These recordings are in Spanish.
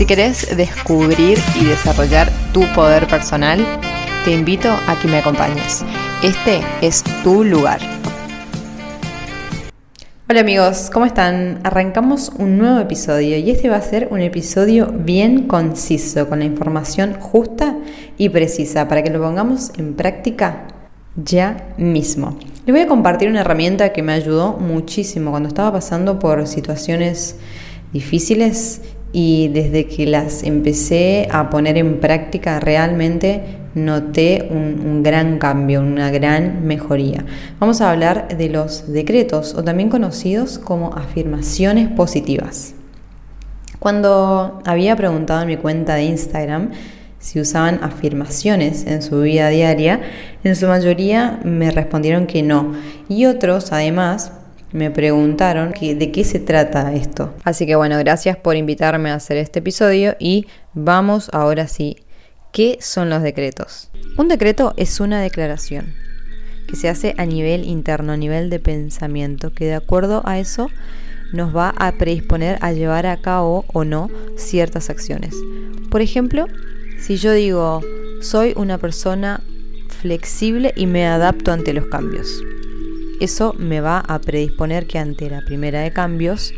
Si querés descubrir y desarrollar tu poder personal, te invito a que me acompañes. Este es tu lugar. Hola amigos, ¿cómo están? Arrancamos un nuevo episodio y este va a ser un episodio bien conciso, con la información justa y precisa para que lo pongamos en práctica ya mismo. Les voy a compartir una herramienta que me ayudó muchísimo cuando estaba pasando por situaciones difíciles y desde que las empecé a poner en práctica realmente noté un, gran cambio, una gran mejoría. Vamos a hablar de los decretos o también conocidos como afirmaciones positivas. Cuando había preguntado en mi cuenta de Instagram si usaban afirmaciones en su vida diaria, en su mayoría me respondieron que no. Y otros, además, me preguntaron de qué se trata esto. Así que bueno, gracias por invitarme a hacer este episodio y vamos ahora sí ¿Qué son los decretos? Un decreto es una declaración que se hace a nivel interno, a nivel de pensamiento, que de acuerdo a eso nos va a predisponer a llevar a cabo o no ciertas acciones. Por ejemplo, si yo digo, soy una persona flexible y me adapto ante los cambios, eso me va a predisponer que ante la primera de cambios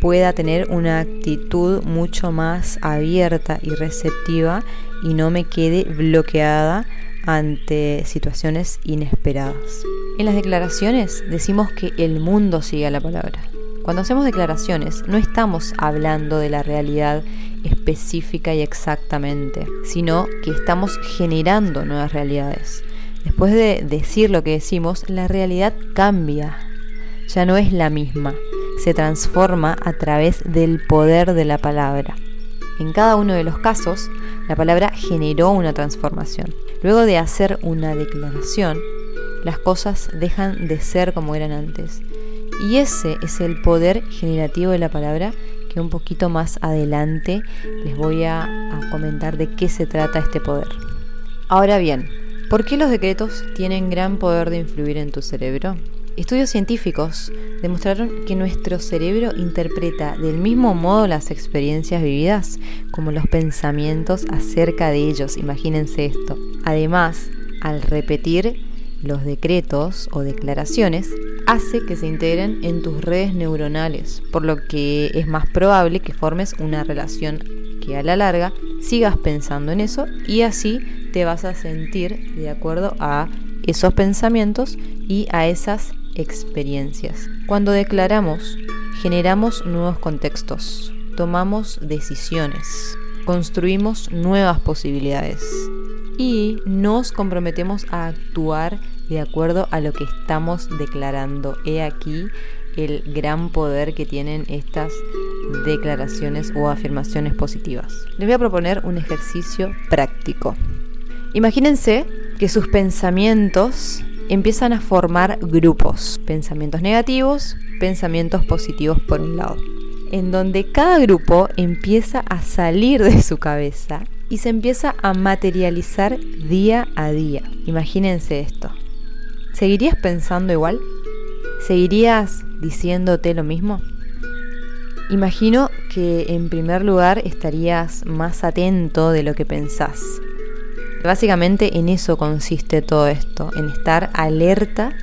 pueda tener una actitud mucho más abierta y receptiva y no me quede bloqueada ante situaciones inesperadas. En las declaraciones decimos que el mundo sigue a la palabra. Cuando hacemos declaraciones no estamos hablando de la realidad específica y exactamente, sino que estamos generando nuevas realidades. Después de decir lo que decimos, la realidad cambia, ya no es la misma se transforma a través del poder de la palabra. En cada uno de los casos, la palabra generó una transformación. Luego de hacer una declaración, las cosas dejan de ser como eran antes. Y ese es el poder generativo de la palabra que un poquito más adelante les voy a, comentar de qué se trata este poder. Ahora bien, ¿por qué los decretos tienen gran poder de influir en tu cerebro? Estudios científicos demostraron que nuestro cerebro interpreta del mismo modo las experiencias vividas como los pensamientos acerca de ellos. Imagínense esto. Además, al repetir los decretos o declaraciones, hace que se integren en tus redes neuronales, por lo que es más probable que formes una relación que a la larga sigas pensando en eso y así te vas a sentir de acuerdo a esos pensamientos y a esas experiencias. Cuando declaramos, generamos nuevos contextos, tomamos decisiones, construimos nuevas posibilidades y nos comprometemos a actuar de acuerdo a lo que estamos declarando. He aquí el gran poder que tienen estas declaraciones o afirmaciones positivas. Les voy a proponer un ejercicio práctico. Imagínense que sus pensamientos empiezan a formar grupos, pensamientos negativos, pensamientos positivos por un lado, en donde cada grupo empieza a salir de su cabeza y se empieza a materializar día a día. Imagínense esto. ¿Seguirías pensando igual? ¿Seguirías diciéndote lo mismo? Imagino que en primer lugar estarías más atento de lo que pensás, Básicamente en eso consiste todo esto, en estar alerta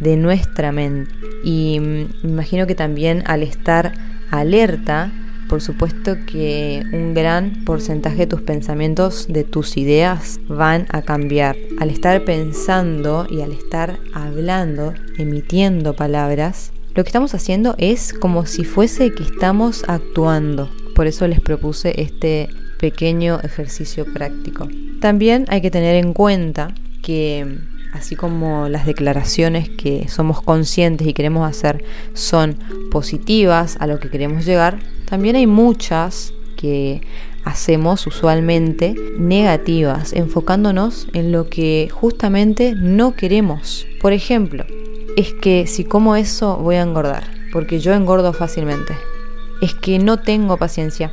de nuestra mente. Y mm, imagino que también al estar alerta, por supuesto que un gran porcentaje de tus pensamientos, de tus ideas, van a cambiar. Al estar pensando y al estar hablando, emitiendo palabras, lo que estamos haciendo es como si fuese que estamos actuando. Por eso les propuse este pequeño ejercicio práctico. También hay que tener en cuenta que así como las declaraciones que somos conscientes y queremos hacer son positivas a lo que queremos llegar, también hay muchas que hacemos usualmente negativas, enfocándonos en lo que justamente no queremos. Por ejemplo, es que si como eso voy a engordar, porque yo engordo fácilmente. Es que no tengo paciencia.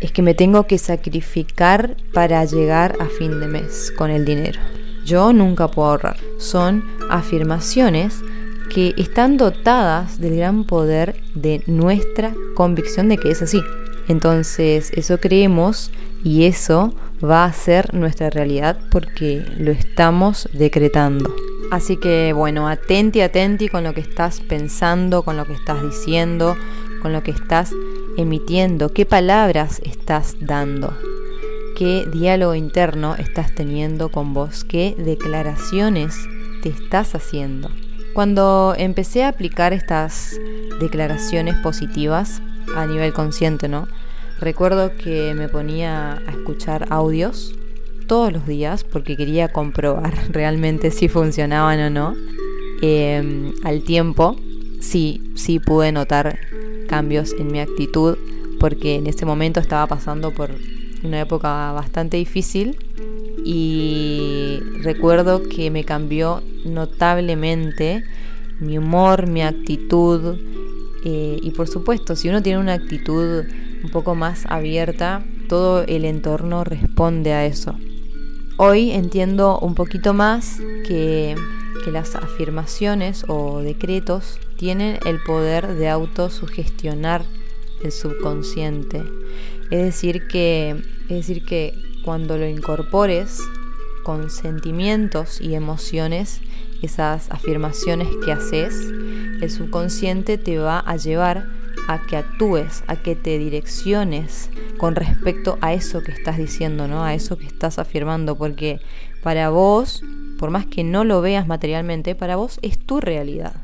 Es que me tengo que sacrificar para llegar a fin de mes con el dinero. Yo nunca puedo ahorrar. Son afirmaciones que están dotadas del gran poder de nuestra convicción de que es así. Entonces eso creemos y eso va a ser nuestra realidad porque lo estamos decretando. Así que bueno, atenti, atenti con lo que estás pensando, con lo que estás diciendo, con lo que estás emitiendo, qué palabras estás dando, qué diálogo interno estás teniendo con vos, qué declaraciones te estás haciendo. Cuando empecé a aplicar estas declaraciones positivas a nivel consciente, ¿no? Recuerdo que me ponía a escuchar audios todos los días porque quería comprobar realmente si funcionaban o no. Em, al tiempo, sí, sí pude notar cambios en mi actitud porque en ese momento estaba pasando por una época bastante difícil y recuerdo que me cambió notablemente mi humor, mi actitud eh, y por supuesto si uno tiene una actitud un poco más abierta, todo el entorno responde a eso. Hoy entiendo un poquito más que, que las afirmaciones o decretos tienen el poder de autosugestionar el subconsciente. Es decir que, es decir que cuando lo incorpores con sentimientos y emociones, esas afirmaciones que haces, el subconsciente te va a llevar a que actúes, a que te direcciones con respecto a eso que estás diciendo, ¿no? A eso que estás afirmando, porque para vos, por más que no lo veas materialmente, para vos es tu realidad.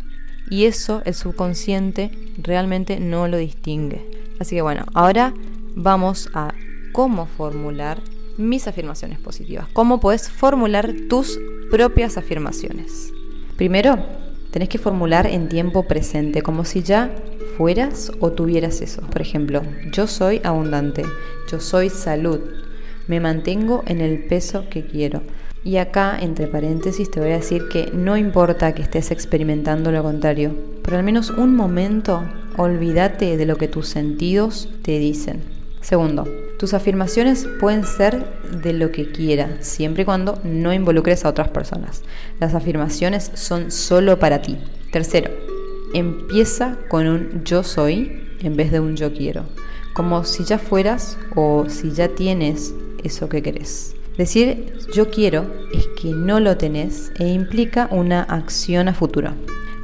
Y eso el subconsciente realmente no lo distingue. Así que bueno, ahora vamos a cómo formular mis afirmaciones positivas. ¿Cómo puedes formular tus propias afirmaciones? Primero, tenés que formular en tiempo presente, como si ya fueras o tuvieras eso. Por ejemplo, yo soy abundante, yo soy salud, me mantengo en el peso que quiero. Y acá, entre paréntesis, te voy a decir que no importa que estés experimentando lo contrario, por al menos un momento olvídate de lo que tus sentidos te dicen. Segundo, tus afirmaciones pueden ser de lo que quiera, siempre y cuando no involucres a otras personas. Las afirmaciones son solo para ti. Tercero, empieza con un yo soy en vez de un yo quiero, como si ya fueras o si ya tienes eso que querés. Decir yo quiero es que no lo tenés e implica una acción a futuro.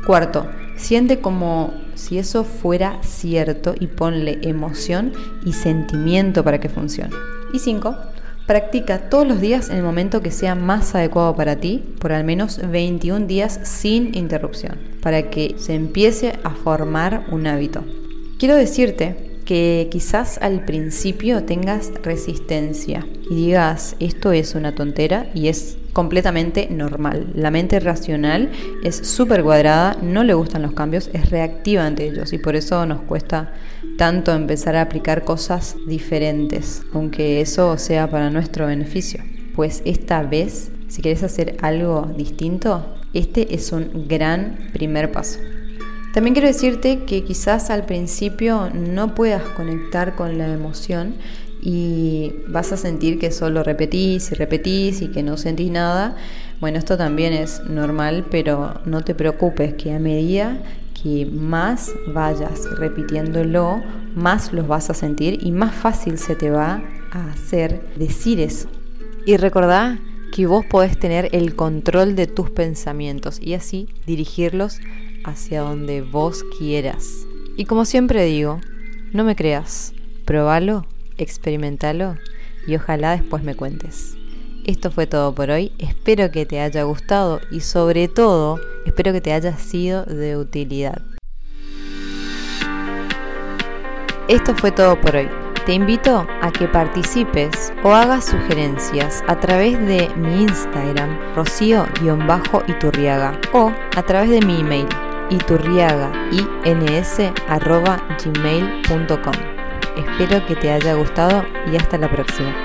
Cuarto, siente como si eso fuera cierto y ponle emoción y sentimiento para que funcione. Y 5. Practica todos los días en el momento que sea más adecuado para ti, por al menos 21 días sin interrupción, para que se empiece a formar un hábito. Quiero decirte que quizás al principio tengas resistencia y digas, esto es una tontera y es completamente normal. La mente racional es súper cuadrada, no le gustan los cambios, es reactiva ante ellos y por eso nos cuesta tanto empezar a aplicar cosas diferentes, aunque eso sea para nuestro beneficio. Pues esta vez, si quieres hacer algo distinto, este es un gran primer paso. También quiero decirte que quizás al principio no puedas conectar con la emoción y vas a sentir que solo repetís y repetís y que no sentís nada. Bueno, esto también es normal, pero no te preocupes que a medida que más vayas repitiéndolo, más los vas a sentir y más fácil se te va a hacer decir eso. Y recordá que vos podés tener el control de tus pensamientos y así dirigirlos hacia donde vos quieras. Y como siempre digo, no me creas, probalo experimentalo y ojalá después me cuentes. Esto fue todo por hoy, espero que te haya gustado y sobre todo espero que te haya sido de utilidad. Esto fue todo por hoy. Te invito a que participes o hagas sugerencias a través de mi Instagram, rocío-iturriaga, o a través de mi email, iturriagains.gmail.com. Espero que te haya gustado y hasta la próxima.